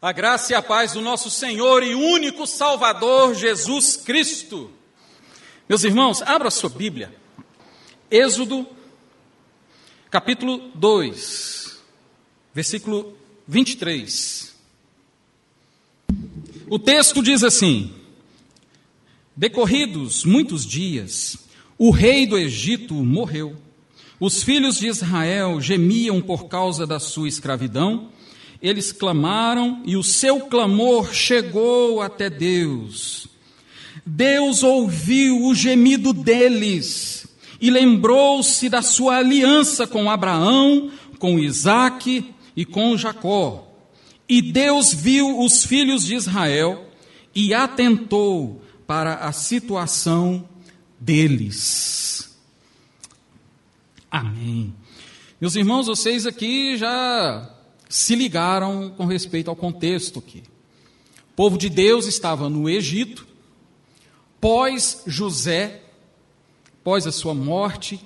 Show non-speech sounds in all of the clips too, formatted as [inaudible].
A graça e a paz do nosso Senhor e único Salvador Jesus Cristo. Meus irmãos, abra sua Bíblia. Êxodo, capítulo 2, versículo 23. O texto diz assim: Decorridos muitos dias, o rei do Egito morreu. Os filhos de Israel gemiam por causa da sua escravidão eles clamaram e o seu clamor chegou até Deus. Deus ouviu o gemido deles e lembrou-se da sua aliança com Abraão, com Isaque e com Jacó. E Deus viu os filhos de Israel e atentou para a situação deles. Amém. Meus irmãos, vocês aqui já se ligaram com respeito ao contexto aqui. O povo de Deus estava no Egito, pós José, pós a sua morte,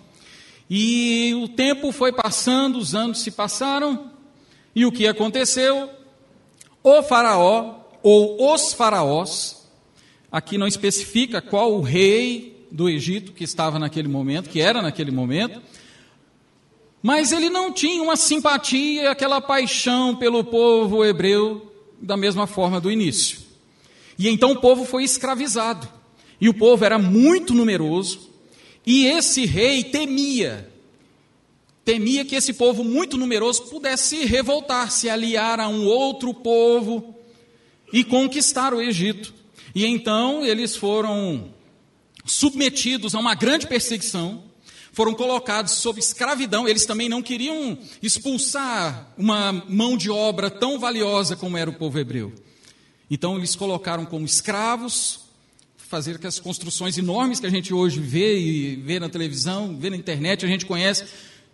e o tempo foi passando, os anos se passaram, e o que aconteceu? O Faraó, ou os faraós, aqui não especifica qual o rei do Egito que estava naquele momento, que era naquele momento, mas ele não tinha uma simpatia, aquela paixão pelo povo hebreu da mesma forma do início. E então o povo foi escravizado. E o povo era muito numeroso. E esse rei temia, temia que esse povo muito numeroso pudesse revoltar, se aliar a um outro povo e conquistar o Egito. E então eles foram submetidos a uma grande perseguição foram colocados sob escravidão. Eles também não queriam expulsar uma mão de obra tão valiosa como era o povo hebreu. Então, eles colocaram como escravos, fazer aquelas construções enormes que a gente hoje vê e vê na televisão, vê na internet, a gente conhece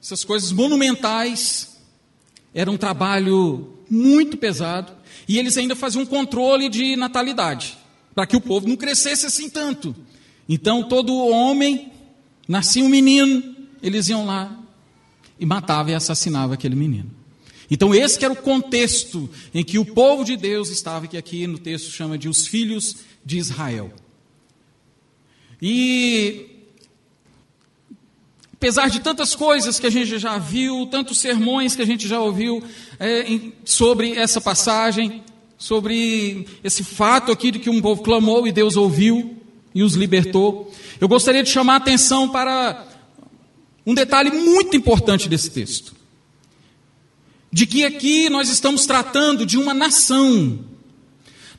essas coisas monumentais. Era um trabalho muito pesado. E eles ainda faziam um controle de natalidade, para que o povo não crescesse assim tanto. Então, todo homem Nascia um menino, eles iam lá e matavam e assassinavam aquele menino. Então, esse era o contexto em que o povo de Deus estava, que aqui no texto chama de os filhos de Israel. E, apesar de tantas coisas que a gente já viu, tantos sermões que a gente já ouviu é, em, sobre essa passagem, sobre esse fato aqui de que um povo clamou e Deus ouviu e os libertou, eu gostaria de chamar a atenção para um detalhe muito importante desse texto. De que aqui nós estamos tratando de uma nação.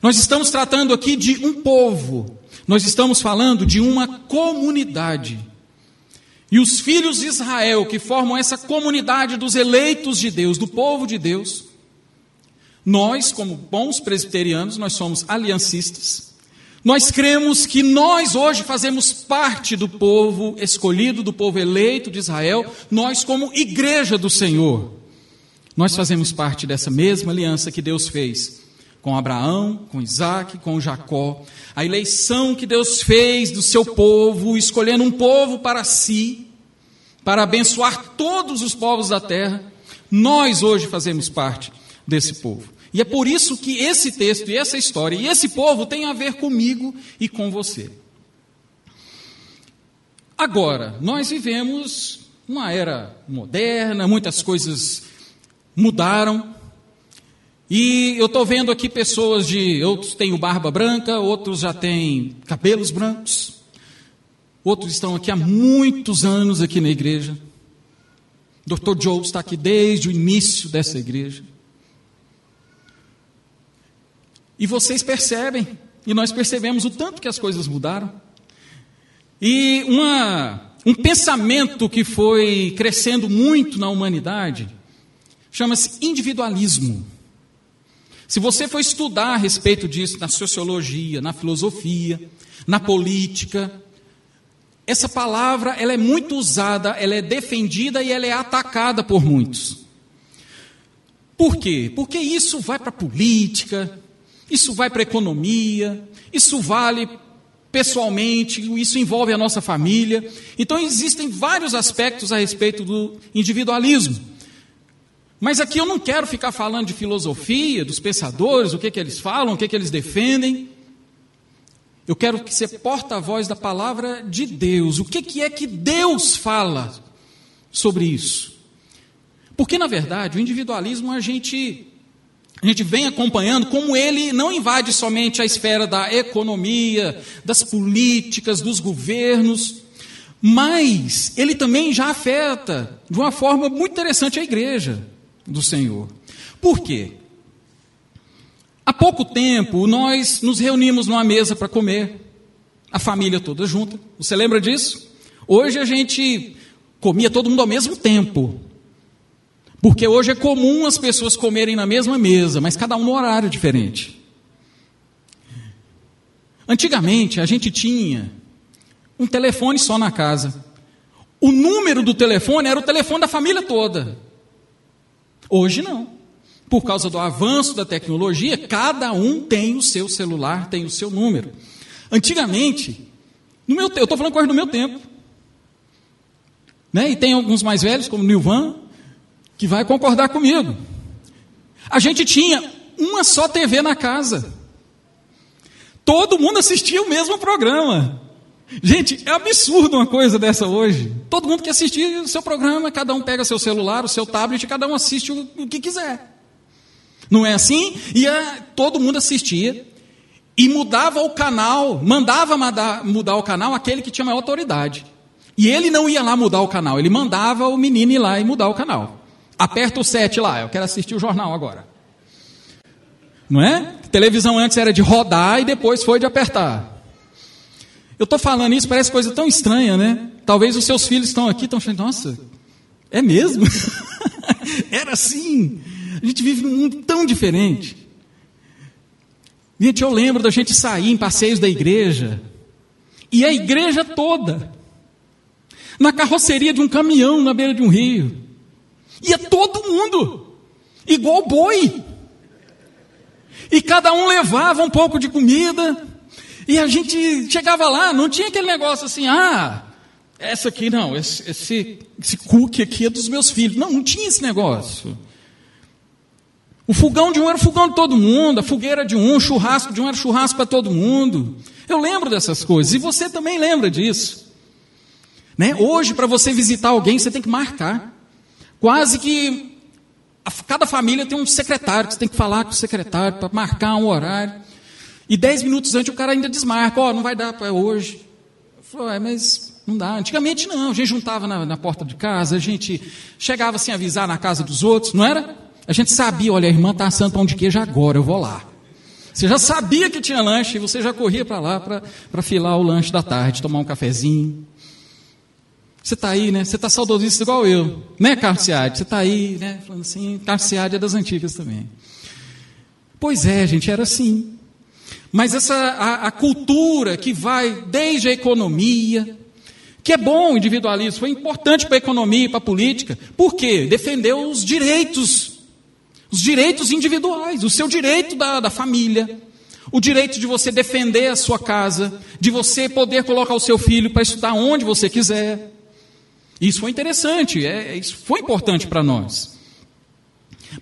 Nós estamos tratando aqui de um povo. Nós estamos falando de uma comunidade. E os filhos de Israel, que formam essa comunidade dos eleitos de Deus, do povo de Deus, nós, como bons presbiterianos, nós somos aliancistas. Nós cremos que nós hoje fazemos parte do povo escolhido, do povo eleito de Israel, nós, como igreja do Senhor, nós fazemos parte dessa mesma aliança que Deus fez com Abraão, com Isaac, com Jacó. A eleição que Deus fez do seu povo, escolhendo um povo para si, para abençoar todos os povos da terra, nós hoje fazemos parte desse povo. E é por isso que esse texto e essa história e esse povo tem a ver comigo e com você. Agora, nós vivemos uma era moderna, muitas coisas mudaram. E eu estou vendo aqui pessoas de. Outros têm barba branca, outros já têm cabelos brancos, outros estão aqui há muitos anos aqui na igreja. Dr. Joe está aqui desde o início dessa igreja. E vocês percebem, e nós percebemos o tanto que as coisas mudaram. E uma, um pensamento que foi crescendo muito na humanidade chama-se individualismo. Se você for estudar a respeito disso na sociologia, na filosofia, na política, essa palavra ela é muito usada, ela é defendida e ela é atacada por muitos. Por quê? Porque isso vai para a política, isso vai para a economia, isso vale pessoalmente, isso envolve a nossa família. Então existem vários aspectos a respeito do individualismo. Mas aqui eu não quero ficar falando de filosofia, dos pensadores, o que, que eles falam, o que, que eles defendem. Eu quero que ser porta-voz da palavra de Deus. O que, que é que Deus fala sobre isso? Porque, na verdade, o individualismo a gente, a gente vem acompanhando como ele não invade somente a esfera da economia, das políticas, dos governos, mas ele também já afeta de uma forma muito interessante a igreja do Senhor. Por quê? Há pouco tempo nós nos reunimos numa mesa para comer, a família toda junta. Você lembra disso? Hoje a gente comia todo mundo ao mesmo tempo. Porque hoje é comum as pessoas comerem na mesma mesa, mas cada um no horário diferente. Antigamente a gente tinha um telefone só na casa. O número do telefone era o telefone da família toda. Hoje não. Por causa do avanço da tecnologia, cada um tem o seu celular, tem o seu número. Antigamente, no meu, eu estou falando coisa do meu tempo. Né? E tem alguns mais velhos, como Nilvan, que vai concordar comigo. A gente tinha uma só TV na casa. Todo mundo assistia o mesmo programa. Gente, é absurdo uma coisa dessa hoje. Todo mundo que assistir o seu programa, cada um pega seu celular, o seu tablet, cada um assiste o, que quiser. Não é assim? E a, todo mundo assistia e mudava o canal, mandava mudar, mudar o canal aquele que tinha maior autoridade. E ele não ia lá mudar o canal, ele mandava o menino ir lá e mudar o canal. Aperta o 7 lá, eu quero assistir o jornal agora. Não é? televisão antes era de rodar e depois foi de apertar. Eu estou falando isso, parece coisa tão estranha, né? Talvez os seus filhos estão aqui, estão achando, nossa, é mesmo? [laughs] Era assim. A gente vive num mundo tão diferente. Gente, eu lembro da gente sair em passeios da igreja, e a igreja toda, na carroceria de um caminhão na beira de um rio, ia todo mundo, igual boi, e cada um levava um pouco de comida, e a gente chegava lá, não tinha aquele negócio assim, ah, essa aqui não, esse, esse, esse cookie aqui é dos meus filhos. Não, não tinha esse negócio. O fogão de um era o fogão de todo mundo, a fogueira de um, o churrasco de um era churrasco para todo mundo. Eu lembro dessas coisas, e você também lembra disso. Né? Hoje, para você visitar alguém, você tem que marcar. Quase que a, cada família tem um secretário, que você tem que falar com o secretário para marcar um horário. E dez minutos antes o cara ainda desmarca, ó, oh, não vai dar para hoje. Eu falei, é, mas não dá. Antigamente não, a gente juntava na, na, porta de casa, a gente chegava sem avisar na casa dos outros, não era? A gente sabia, olha, a irmã está assando pão de queijo agora, eu vou lá. Você já sabia que tinha lanche e você já corria para lá para filar o lanche da tarde, tomar um cafezinho. Você está aí, né? Você está saudosista igual eu, né, Carciade? Você está aí, né? Falando assim, Carciade é das antigas também. Pois é, gente, era assim. Mas essa a, a, cultura que vai desde a economia, que é bom o individualismo, foi importante para a economia e para a política. Por quê? Defendeu os direitos, os direitos individuais, o seu direito da, da família, o direito de você defender a sua casa, de você poder colocar o seu filho para estudar onde você quiser. Isso foi interessante, é, isso foi importante para nós.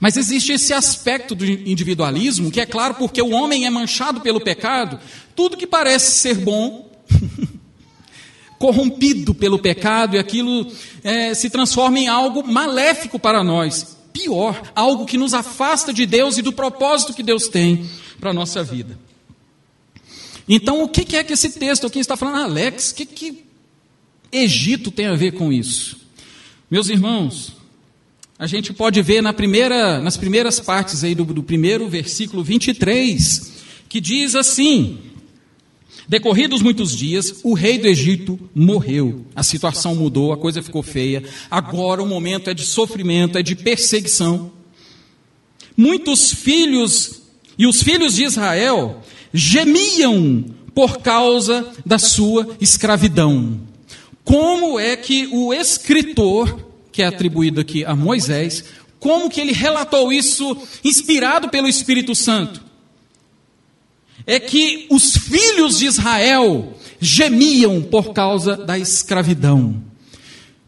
Mas existe esse aspecto do individualismo, que é claro porque o homem é manchado pelo pecado, tudo que parece ser bom, [laughs] corrompido pelo pecado, e aquilo é, se transforma em algo maléfico para nós. Pior, algo que nos afasta de Deus e do propósito que Deus tem para a nossa vida. Então, o que é que esse texto aqui está falando? Alex, o que, que Egito tem a ver com isso? Meus irmãos, a gente pode ver na primeira, nas primeiras partes aí do, do primeiro versículo 23, que diz assim: Decorridos muitos dias, o rei do Egito morreu. A situação mudou, a coisa ficou feia. Agora o momento é de sofrimento, é de perseguição. Muitos filhos e os filhos de Israel gemiam por causa da sua escravidão. Como é que o escritor que é atribuído aqui a Moisés, como que ele relatou isso inspirado pelo Espírito Santo? É que os filhos de Israel gemiam por causa da escravidão.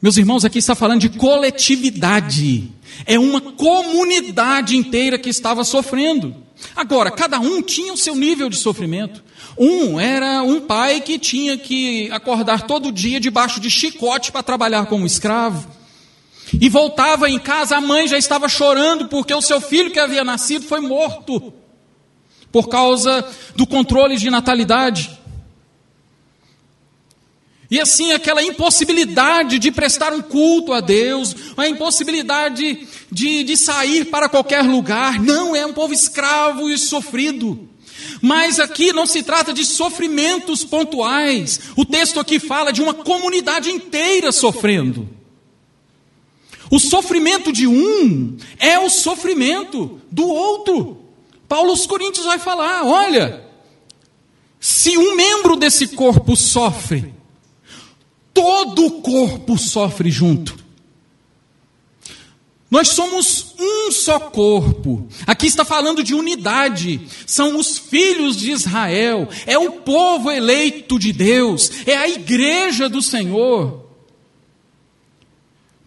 Meus irmãos, aqui está falando de coletividade. É uma comunidade inteira que estava sofrendo. Agora, cada um tinha o seu nível de sofrimento. Um era um pai que tinha que acordar todo dia debaixo de chicote para trabalhar como escravo. E voltava em casa, a mãe já estava chorando porque o seu filho que havia nascido foi morto por causa do controle de natalidade. E assim, aquela impossibilidade de prestar um culto a Deus, a impossibilidade de, de sair para qualquer lugar. Não, é um povo escravo e sofrido. Mas aqui não se trata de sofrimentos pontuais. O texto aqui fala de uma comunidade inteira sofrendo. O sofrimento de um é o sofrimento do outro. Paulo aos Coríntios vai falar: olha, se um membro desse corpo sofre, todo o corpo sofre junto. Nós somos um só corpo. Aqui está falando de unidade. São os filhos de Israel. É o povo eleito de Deus. É a igreja do Senhor.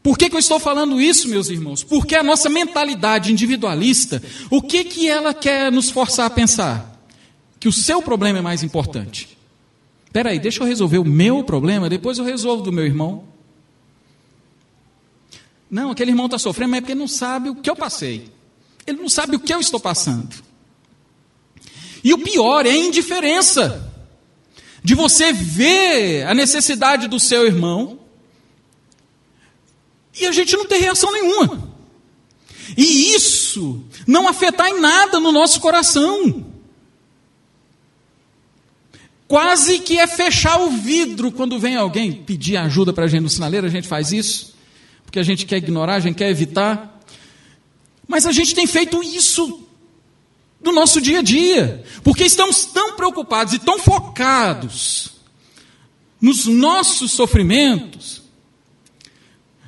Por que, que eu estou falando isso, meus irmãos? Porque a nossa mentalidade individualista, o que, que ela quer nos forçar a pensar? Que o seu problema é mais importante. Espera aí, deixa eu resolver o meu problema, depois eu resolvo do meu irmão. Não, aquele irmão está sofrendo, mas é porque não sabe o que eu passei. Ele não sabe o que eu estou passando. E o pior é a indiferença de você ver a necessidade do seu irmão e a gente não tem reação nenhuma. E isso não afetar em nada no nosso coração. Quase que é fechar o vidro quando vem alguém pedir ajuda para a gente no sinaleiro, a gente faz isso, porque a gente quer ignorar, a gente quer evitar. Mas a gente tem feito isso no nosso dia a dia, porque estamos tão preocupados e tão focados nos nossos sofrimentos,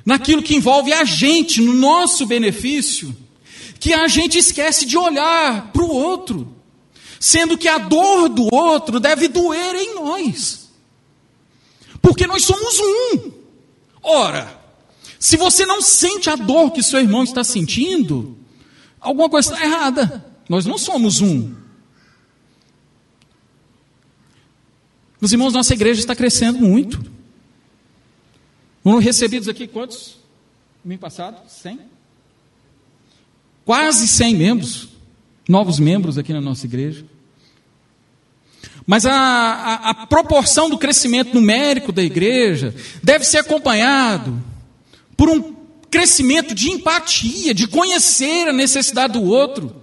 naquilo que envolve a gente, no nosso benefício, que a gente esquece de olhar para o outro, sendo que a dor do outro deve doer em nós, porque nós somos um. Ora, se você não sente a dor que seu irmão está sentindo, alguma coisa está errada. Nós não somos um. Meus irmãos, nossa igreja está crescendo muito. Foram recebidos aqui quantos? No ano passado? 100? Quase 100 membros, novos membros aqui na nossa igreja. Mas a, a, a, proporção do crescimento numérico da igreja deve ser acompanhado por um crescimento de empatia, de conhecer a necessidade do outro.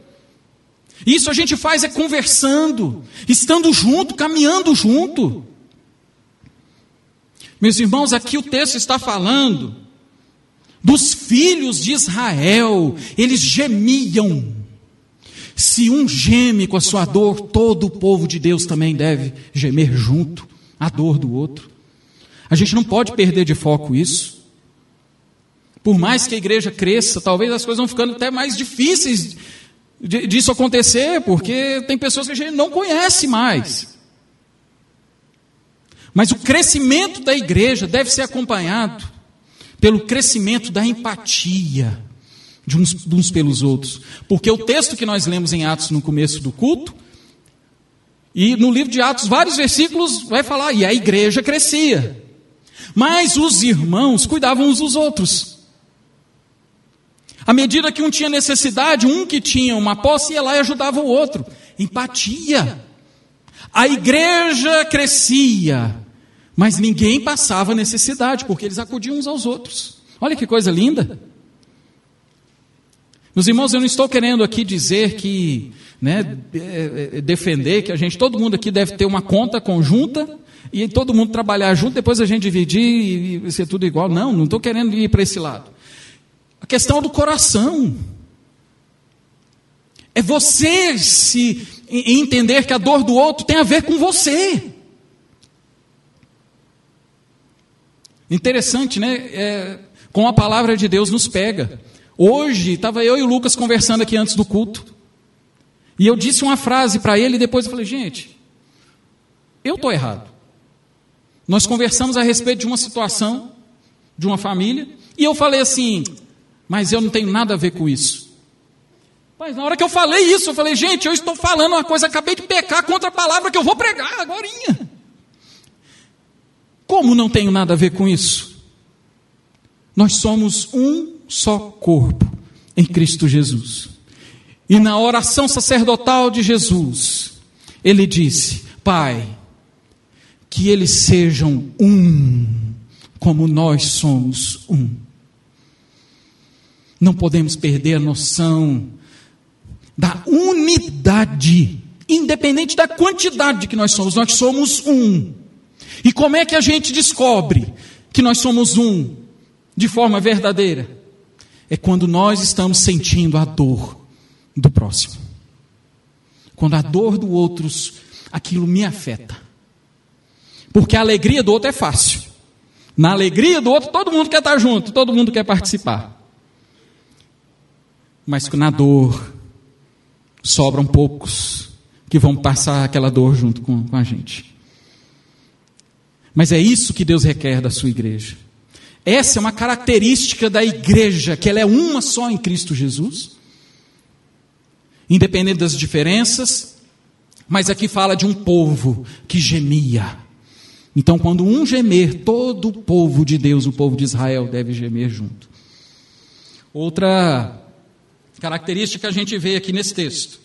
Isso a gente faz é conversando, estando junto, caminhando junto. Meus irmãos, aqui o texto está falando dos filhos de Israel, eles gemiam. Se um geme com a sua dor, todo o povo de Deus também deve gemer junto, a dor do outro. A gente não pode perder de foco isso. Por mais que a igreja cresça, talvez as coisas vão ficando até mais difíceis disso acontecer, porque tem pessoas que a gente não conhece mais. Mas o crescimento da igreja deve ser acompanhado pelo crescimento da empatia de uns, de uns, pelos outros. Porque o texto que nós lemos em Atos no começo do culto, e no livro de Atos, vários versículos vai falar, e a igreja crescia. Mas os irmãos cuidavam uns dos outros. À medida que um tinha necessidade, um que tinha uma posse ia lá e ajudava o outro. Empatia. A igreja crescia, mas ninguém passava necessidade, porque eles acudiam uns aos outros. Olha que coisa linda. Meus irmãos, eu não estou querendo aqui dizer que, né, é, é, defender que a gente, todo mundo aqui deve ter uma conta conjunta e todo mundo trabalhar junto, depois a gente dividir e ser tudo igual. Não, não estou querendo ir para esse lado. A questão do coração. É você se entender que a dor do outro tem a ver com você. Interessante, né? É, com a palavra de Deus nos pega. Hoje, estava eu e o Lucas conversando aqui antes do culto. E eu disse uma frase para ele e depois eu falei, gente, eu estou errado. Nós conversamos a respeito de uma situação de uma família, e eu falei assim: mas eu não tenho nada a ver com isso. Mas na hora que eu falei isso, eu falei, gente, eu estou falando uma coisa, acabei de pecar contra a palavra que eu vou pregar agora. Como não tenho nada a ver com isso? Nós somos um só corpo em Cristo Jesus. E na oração sacerdotal de Jesus, ele disse: Pai, que eles sejam um, como nós somos um. Não podemos perder a noção da unidade, independente da quantidade que nós somos, nós somos um. E como é que a gente descobre que nós somos um de forma verdadeira? É quando nós estamos sentindo a dor do próximo. Quando a dor do outro, aquilo me afeta. Porque a alegria do outro é fácil. Na alegria do outro, todo mundo quer estar junto, todo mundo quer participar. Mas na dor, sobram poucos que vão passar aquela dor junto com, com a gente. Mas é isso que Deus requer da sua igreja. Essa é uma característica da igreja, que ela é uma só em Cristo Jesus. Independente das diferenças, mas aqui fala de um povo que gemia. Então, quando um gemer, todo o povo de Deus, o povo de Israel, deve gemer junto. Outra característica que a gente vê aqui nesse texto,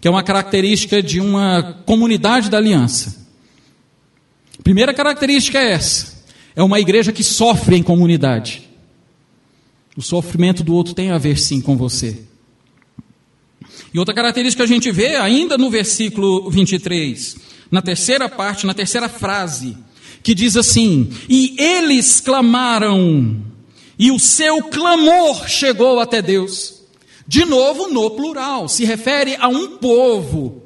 que é uma característica de uma comunidade da aliança. Primeira característica é essa: é uma igreja que sofre em comunidade. O sofrimento do outro tem a ver sim com você. E outra característica que a gente vê ainda no versículo 23, na terceira parte, na terceira frase, que diz assim: E eles clamaram, e o seu clamor chegou até Deus. De novo, no plural, se refere a um povo.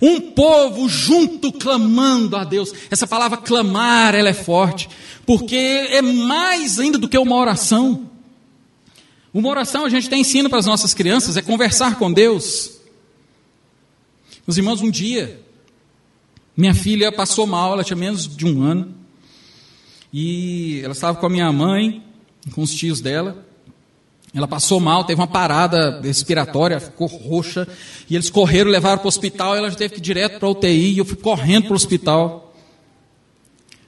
Um povo junto clamando a Deus. Essa palavra clamar, ela é forte, porque é mais ainda do que uma oração. Uma oração a gente tem ensino para as nossas crianças, é conversar com Deus. Meus irmãos, um dia, minha filha passou mal, ela tinha menos de um ano, e ela estava com a minha mãe, com os tios dela, ela passou mal, teve uma parada respiratória, ficou roxa, e eles correram, levaram para o hospital, ela já teve que ir direto para a UTI, e eu fui correndo para o hospital.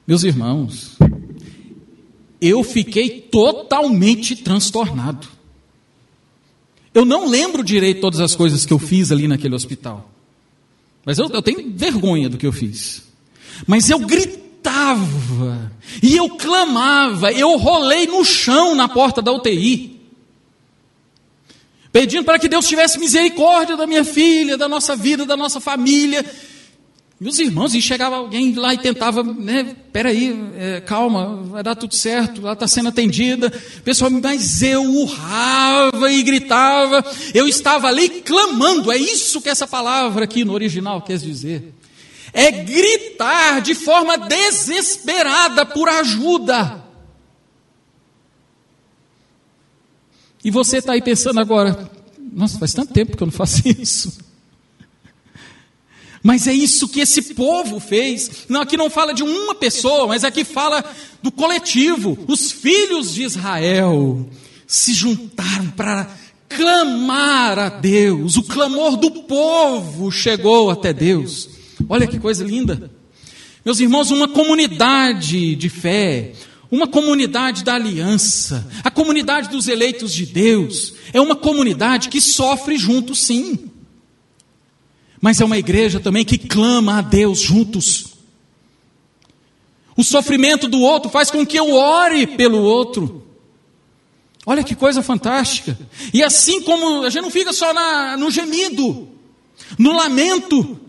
Meus irmãos, eu fiquei totalmente transtornado. Eu não lembro direito todas as coisas que eu fiz ali naquele hospital. Mas eu, eu tenho vergonha do que eu fiz. Mas eu gritava, e eu clamava, eu rolei no chão na porta da UTI pedindo para que Deus tivesse misericórdia da minha filha, da nossa vida, da nossa família. Meus irmãos, e chegava alguém lá e tentava, né, peraí, é, calma, vai dar tudo certo, ela está sendo atendida. Pessoal, mas eu urrava e gritava, eu estava ali clamando, é isso que essa palavra aqui no original quer dizer. É gritar de forma desesperada por ajuda. E você está aí pensando agora, nossa, faz tanto tempo que eu não faço [laughs] isso. Mas é isso que esse povo fez. Não, aqui não fala de uma pessoa, mas aqui fala do coletivo. Os filhos de Israel se juntaram para clamar a Deus. O clamor do povo chegou até Deus. Olha que coisa linda. Meus irmãos, uma comunidade de fé, uma comunidade da aliança, a comunidade dos eleitos de Deus, é uma comunidade que sofre junto, sim. Mas é uma igreja também que clama a Deus juntos. O sofrimento do outro faz com que eu ore pelo outro. Olha que coisa fantástica. E assim como a gente não fica só na, no gemido, no lamento,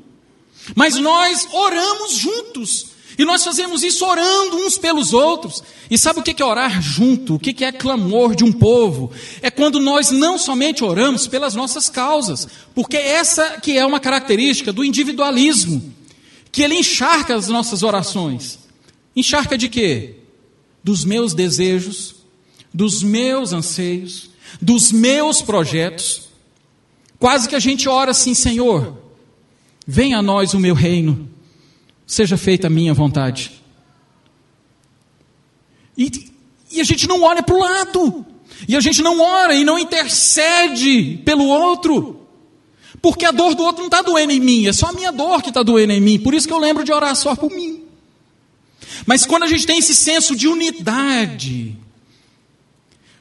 mas nós oramos juntos. E nós fazemos isso orando uns pelos outros. E sabe o que é orar junto? O que é clamor de um povo? É quando nós não somente oramos pelas nossas causas, porque essa que é uma característica do individualismo, que ele encharca as nossas orações. Encharca de quê? Dos meus desejos, dos meus anseios, dos meus projetos. Quase que a gente ora assim, Senhor, venha a nós o meu reino seja feita a minha vontade. E e a gente não olha para o lado, e a gente não ora e não intercede pelo outro, porque a dor do outro não está doendo em mim, é só a minha dor que está doendo em mim, por isso que eu lembro de orar só por mim. Mas quando a gente tem esse senso de unidade,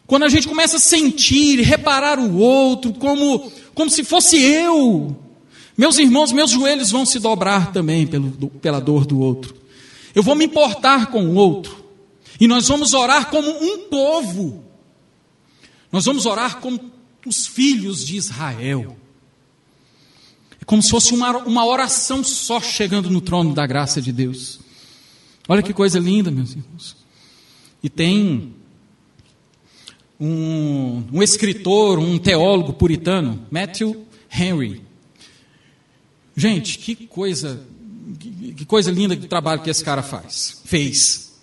quando a gente começa a sentir, reparar o outro como, como se fosse eu, meus irmãos, meus joelhos vão se dobrar também pelo, pela dor do outro. Eu vou me importar com o outro. E nós vamos orar como um povo. Nós vamos orar como os filhos de Israel. É como se fosse uma, uma oração só chegando no trono da graça de Deus. Olha que coisa linda, meus irmãos. E tem um, um escritor, um teólogo puritano, Matthew Henry. Gente, que coisa, que coisa linda de trabalho que esse cara faz, fez.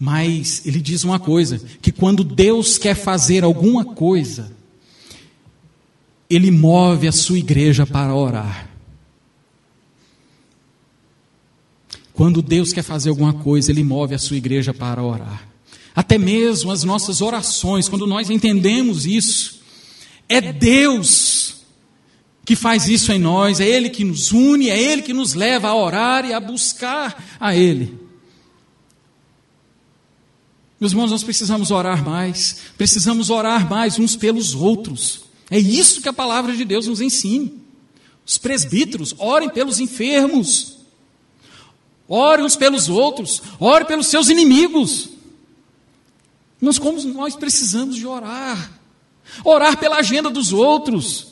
Mas ele diz uma coisa: que quando Deus quer fazer alguma coisa, Ele move a sua igreja para orar. Quando Deus quer fazer alguma coisa, Ele move a sua igreja para orar. Até mesmo as nossas orações, quando nós entendemos isso, é Deus que faz isso em nós, é Ele que nos une, é Ele que nos leva a orar e a buscar a Ele. Meus irmãos, nós precisamos orar mais, precisamos orar mais uns pelos outros. É isso que a palavra de Deus nos ensina. Os presbíteros, orem pelos enfermos, orem uns pelos outros, orem pelos seus inimigos. Nós, como nós precisamos de orar, orar pela agenda dos outros,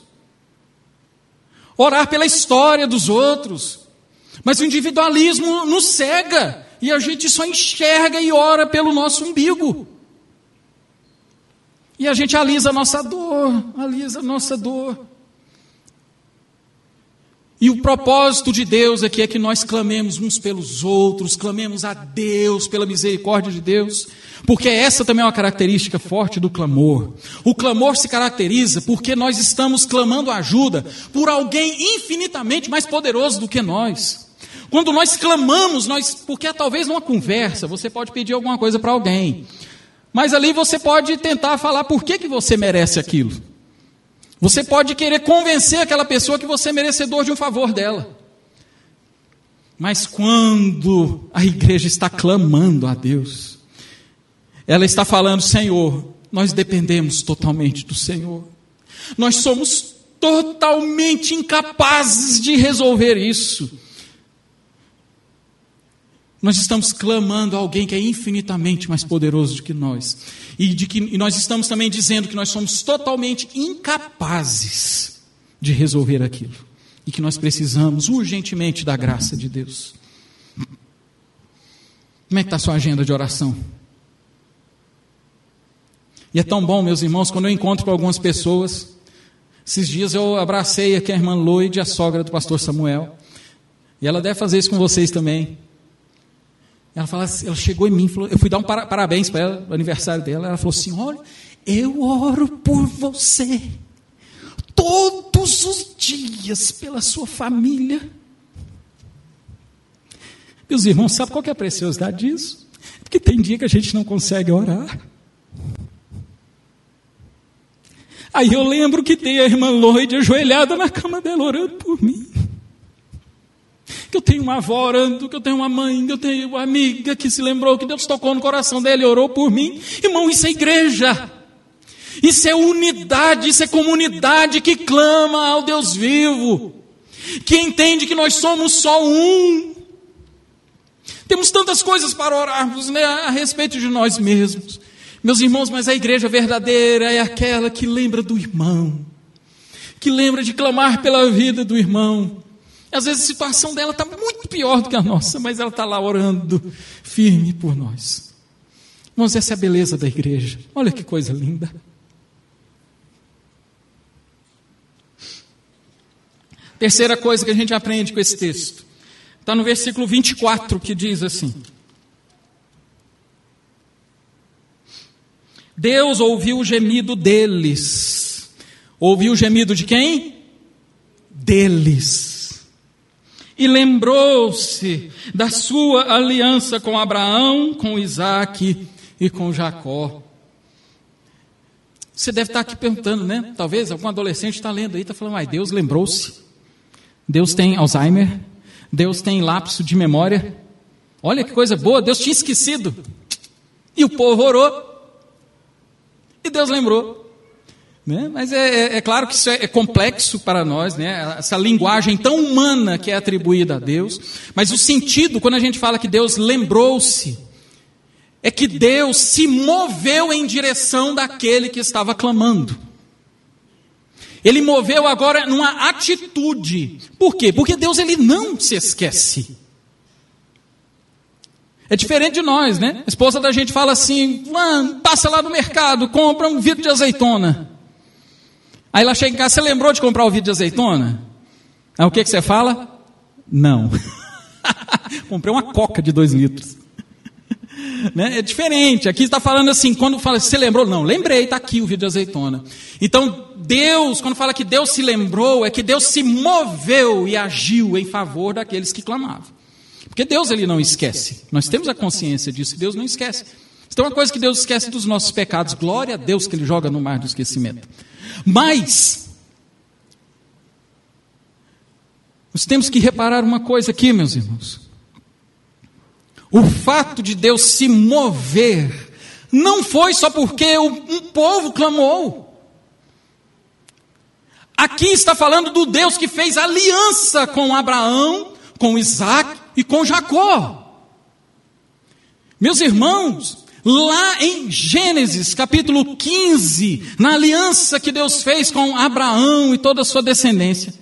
orar pela história dos outros. Mas o individualismo nos cega e a gente só enxerga e ora pelo nosso umbigo. E a gente alisa a nossa dor, alisa a nossa dor. E o propósito de Deus aqui é que nós clamemos uns pelos outros, clamemos a Deus pela misericórdia de Deus, porque essa também é uma característica forte do clamor. O clamor se caracteriza porque nós estamos clamando ajuda por alguém infinitamente mais poderoso do que nós. Quando nós clamamos, nós, porque é talvez numa conversa, você pode pedir alguma coisa para alguém, mas ali você pode tentar falar por que, que você merece aquilo. Você pode querer convencer aquela pessoa que você é merecedor de um favor dela. Mas quando a igreja está clamando a Deus, ela está falando: Senhor, nós dependemos totalmente do Senhor. Nós somos totalmente incapazes de resolver isso. Nós estamos clamando a alguém que é infinitamente mais poderoso do que nós. E, de que, e nós estamos também dizendo que nós somos totalmente incapazes de resolver aquilo. E que nós precisamos urgentemente da graça de Deus. Como é que está a sua agenda de oração? E é tão bom, meus irmãos, quando eu encontro com algumas pessoas. Esses dias eu abracei aqui a irmã Lloyd, a sogra do pastor Samuel. E ela deve fazer isso com vocês também. Ela, fala, assim, ela chegou em mim, falou, eu fui dar um parabéns para ela, no aniversário dela. Ela falou assim: Olha, eu oro por você todos os dias pela sua família. Meus irmãos, sabe qual é a preciosidade disso? Porque tem dia que a gente não consegue orar. Aí eu lembro que tem a irmã Lloyd ajoelhada na cama dela orando por mim que eu tenho uma avó orando, que eu tenho uma mãe, que eu tenho uma amiga que se lembrou que Deus tocou no coração dela e orou por mim. Irmão, isso é igreja. Isso é unidade, isso é comunidade que clama ao Deus vivo, que entende que nós somos só um. Temos tantas coisas para orarmos né, a respeito de nós mesmos. Meus irmãos, mas a igreja verdadeira é aquela que lembra do irmão, que lembra de clamar pela vida do irmão, às vezes a situação dela está muito pior do que a nossa, mas ela está lá orando firme por nós. Irmãos, essa é a beleza da igreja. Olha que coisa linda. Terceira coisa que a gente aprende com esse texto. Está no versículo 24 que diz assim: Deus ouviu o gemido deles. Ouviu o gemido de quem? Deles e lembrou-se da sua aliança com Abraão, com Isaac e com Jacó. Você deve estar aqui perguntando, né? Talvez algum adolescente está lendo aí, está falando, mas Deus lembrou-se. Deus tem Alzheimer. Deus tem lapso de memória. Olha que coisa boa, Deus tinha esquecido. E o povo orou. E Deus lembrou. Né? Mas é, é, é, claro que isso é, é, complexo para nós, né? essa linguagem tão humana que é atribuída a Deus. Mas o sentido, quando a gente fala que Deus lembrou-se, é que Deus se moveu em direção daquele que estava clamando. Ele moveu agora numa atitude. Por quê? Porque Deus ele não se esquece. É diferente de nós, né? A esposa da gente fala assim: passa lá no mercado, compra um vidro de azeitona. Aí ela chega em casa, você lembrou de comprar o vidro de azeitona? Aí o que, que você fala? Não. [laughs] Comprei uma coca de dois litros. [laughs] Né? É diferente. Aqui está falando assim, quando fala, você lembrou? Não, lembrei, está aqui o vídeo de azeitona. Então, Deus, quando fala que Deus se lembrou, é que Deus se moveu e agiu em favor daqueles que clamavam. Porque Deus ele não esquece. Nós temos a consciência disso, Deus não esquece. Então, uma coisa que Deus esquece dos nossos pecados, glória a Deus que Ele joga no mar do esquecimento. Mas, nós temos que reparar uma coisa aqui, meus irmãos. O fato de Deus se mover não foi só porque um povo clamou. Aqui está falando do Deus que fez aliança com Abraão, com Isaac e com Jacó. Meus irmãos, lá em Gênesis capítulo 15, na aliança que Deus fez com Abraão e toda a sua descendência,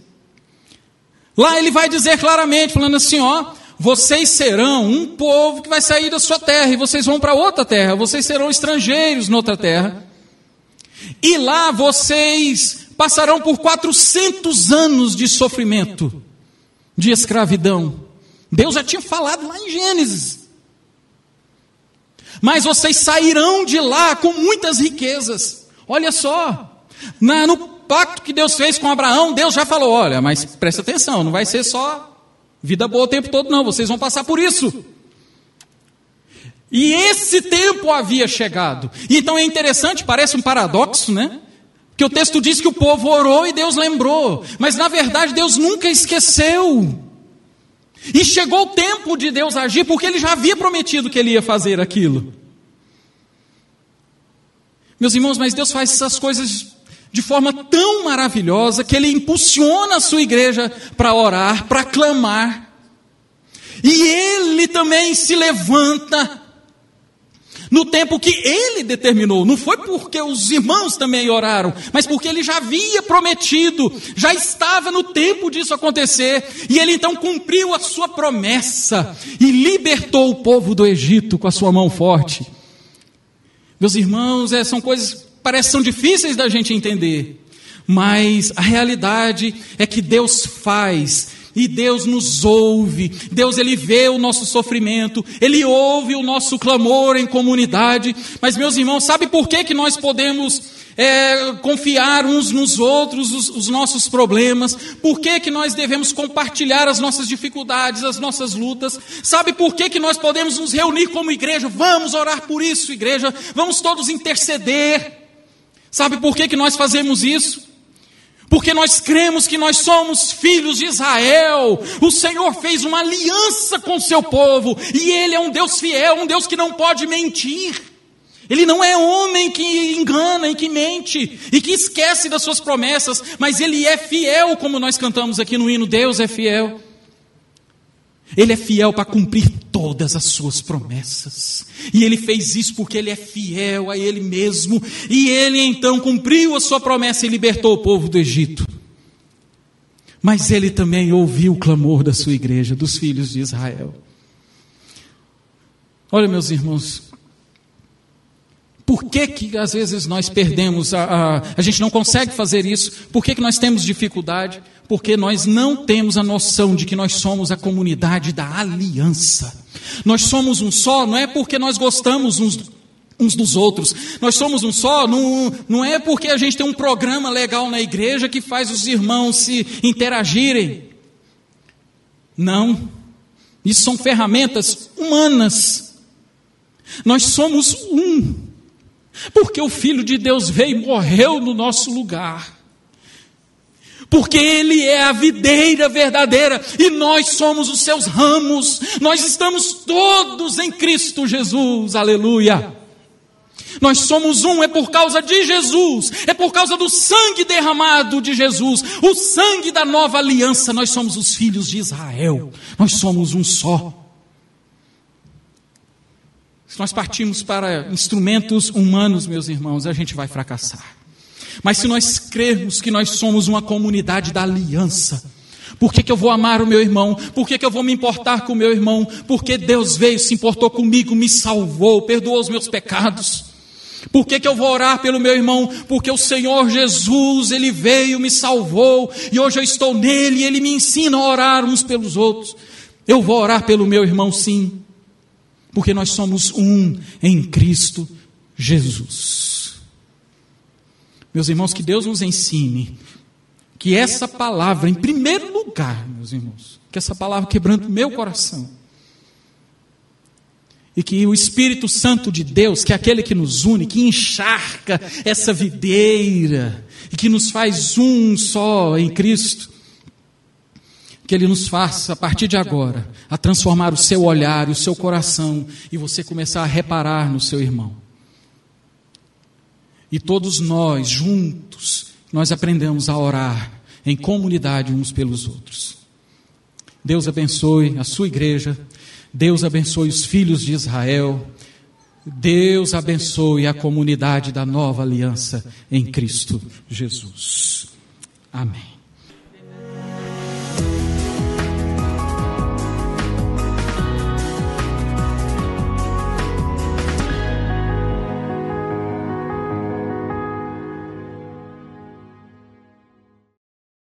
lá ele vai dizer claramente, falando assim: ó, vocês serão um povo que vai sair da sua terra e vocês vão para outra terra, vocês serão estrangeiros noutra terra. E lá vocês passarão por 400 anos de sofrimento, de escravidão. Deus já tinha falado lá em Gênesis. Mas vocês sairão de lá com muitas riquezas. Olha só, na, no pacto que Deus fez com Abraão, Deus já falou: olha, mas presta atenção, não vai ser só Vida boa o tempo todo, não, vocês vão passar por isso. E esse tempo havia chegado. Então é interessante, parece um paradoxo, né? Que o texto diz que o povo orou e Deus lembrou. Mas na verdade Deus nunca esqueceu. E chegou o tempo de Deus agir, porque ele já havia prometido que ele ia fazer aquilo. Meus irmãos, mas Deus faz essas coisas de forma tão maravilhosa que ele impulsiona a sua igreja para orar, para clamar. E ele também se levanta no tempo que ele determinou. Não foi porque os irmãos também oraram, mas porque ele já havia prometido, já estava no tempo disso acontecer, e ele então cumpriu a sua promessa e libertou o povo do Egito com a sua mão forte. Meus irmãos, é, são coisas parece são difíceis da gente entender, mas a realidade é que Deus faz e Deus nos ouve. Deus ele vê o nosso sofrimento, ele ouve o nosso clamor em comunidade. Mas meus irmãos, sabe por que que nós podemos é, confiar uns nos outros os, os, nossos problemas? Por que que nós devemos compartilhar as nossas dificuldades, as nossas lutas? Sabe por que que nós podemos nos reunir como igreja? Vamos orar por isso, igreja. Vamos todos interceder. Sabe por que, que nós fazemos isso? Porque nós cremos que nós somos filhos de Israel. O Senhor fez uma aliança com o seu povo. E Ele é um Deus fiel, um Deus que não pode mentir. Ele não é homem que engana e que mente e que esquece das suas promessas, mas Ele é fiel, como nós cantamos aqui no hino: Deus é fiel. Ele é fiel para cumprir todas as suas promessas. E ele fez isso porque ele é fiel a ele mesmo. E ele então cumpriu a sua promessa e libertou o povo do Egito. Mas ele também ouviu o clamor da sua igreja, dos filhos de Israel. Olha, meus irmãos, por que, que às vezes nós perdemos, a, a, a gente não consegue fazer isso? Por que, que nós temos dificuldade? Porque nós não temos a noção de que nós somos a comunidade da aliança. Nós somos um só, não é porque nós gostamos uns, uns dos outros. Nós somos um só, não, não é porque a gente tem um programa legal na igreja que faz os irmãos se interagirem. Não. Isso são ferramentas humanas Nós somos um. Porque o Filho de Deus veio e morreu no nosso lugar. Porque Ele é a videira verdadeira e nós somos os seus ramos. Nós estamos todos em Cristo Jesus. Aleluia. Nós somos um, é por causa de Jesus, é por causa do sangue derramado de Jesus, o sangue da nova aliança. Nós somos os filhos de Israel, nós somos um só. Se nós partimos para instrumentos humanos, meus irmãos, a gente vai fracassar. Mas se nós crermos que nós somos uma comunidade da aliança, por que, que eu vou amar o meu irmão? Por que, que eu vou me importar com o meu irmão? Porque Deus veio, se importou comigo, me salvou, perdoou os meus pecados. Por que, que eu vou orar pelo meu irmão? Porque o Senhor Jesus, Ele veio, me salvou, e hoje eu estou nele, e Ele me ensina a orar uns pelos outros. Eu vou orar pelo meu irmão, sim, porque nós somos um em Cristo Jesus. Meus irmãos, que Deus nos ensine que essa palavra, em primeiro lugar, meus irmãos, que essa palavra quebrando meu coração, e que o Espírito Santo de Deus, que é aquele que nos une, que encharca essa videira e que nos faz um só em Cristo, que Ele nos faça, a partir de agora, a transformar o seu olhar, o seu coração, e você começar a reparar no seu irmão. E todos nós, juntos, nós aprendemos a orar em comunidade uns pelos outros. Deus abençoe a sua igreja, Deus abençoe os filhos de Israel, Deus abençoe a comunidade da nova aliança em Cristo Jesus. Amém.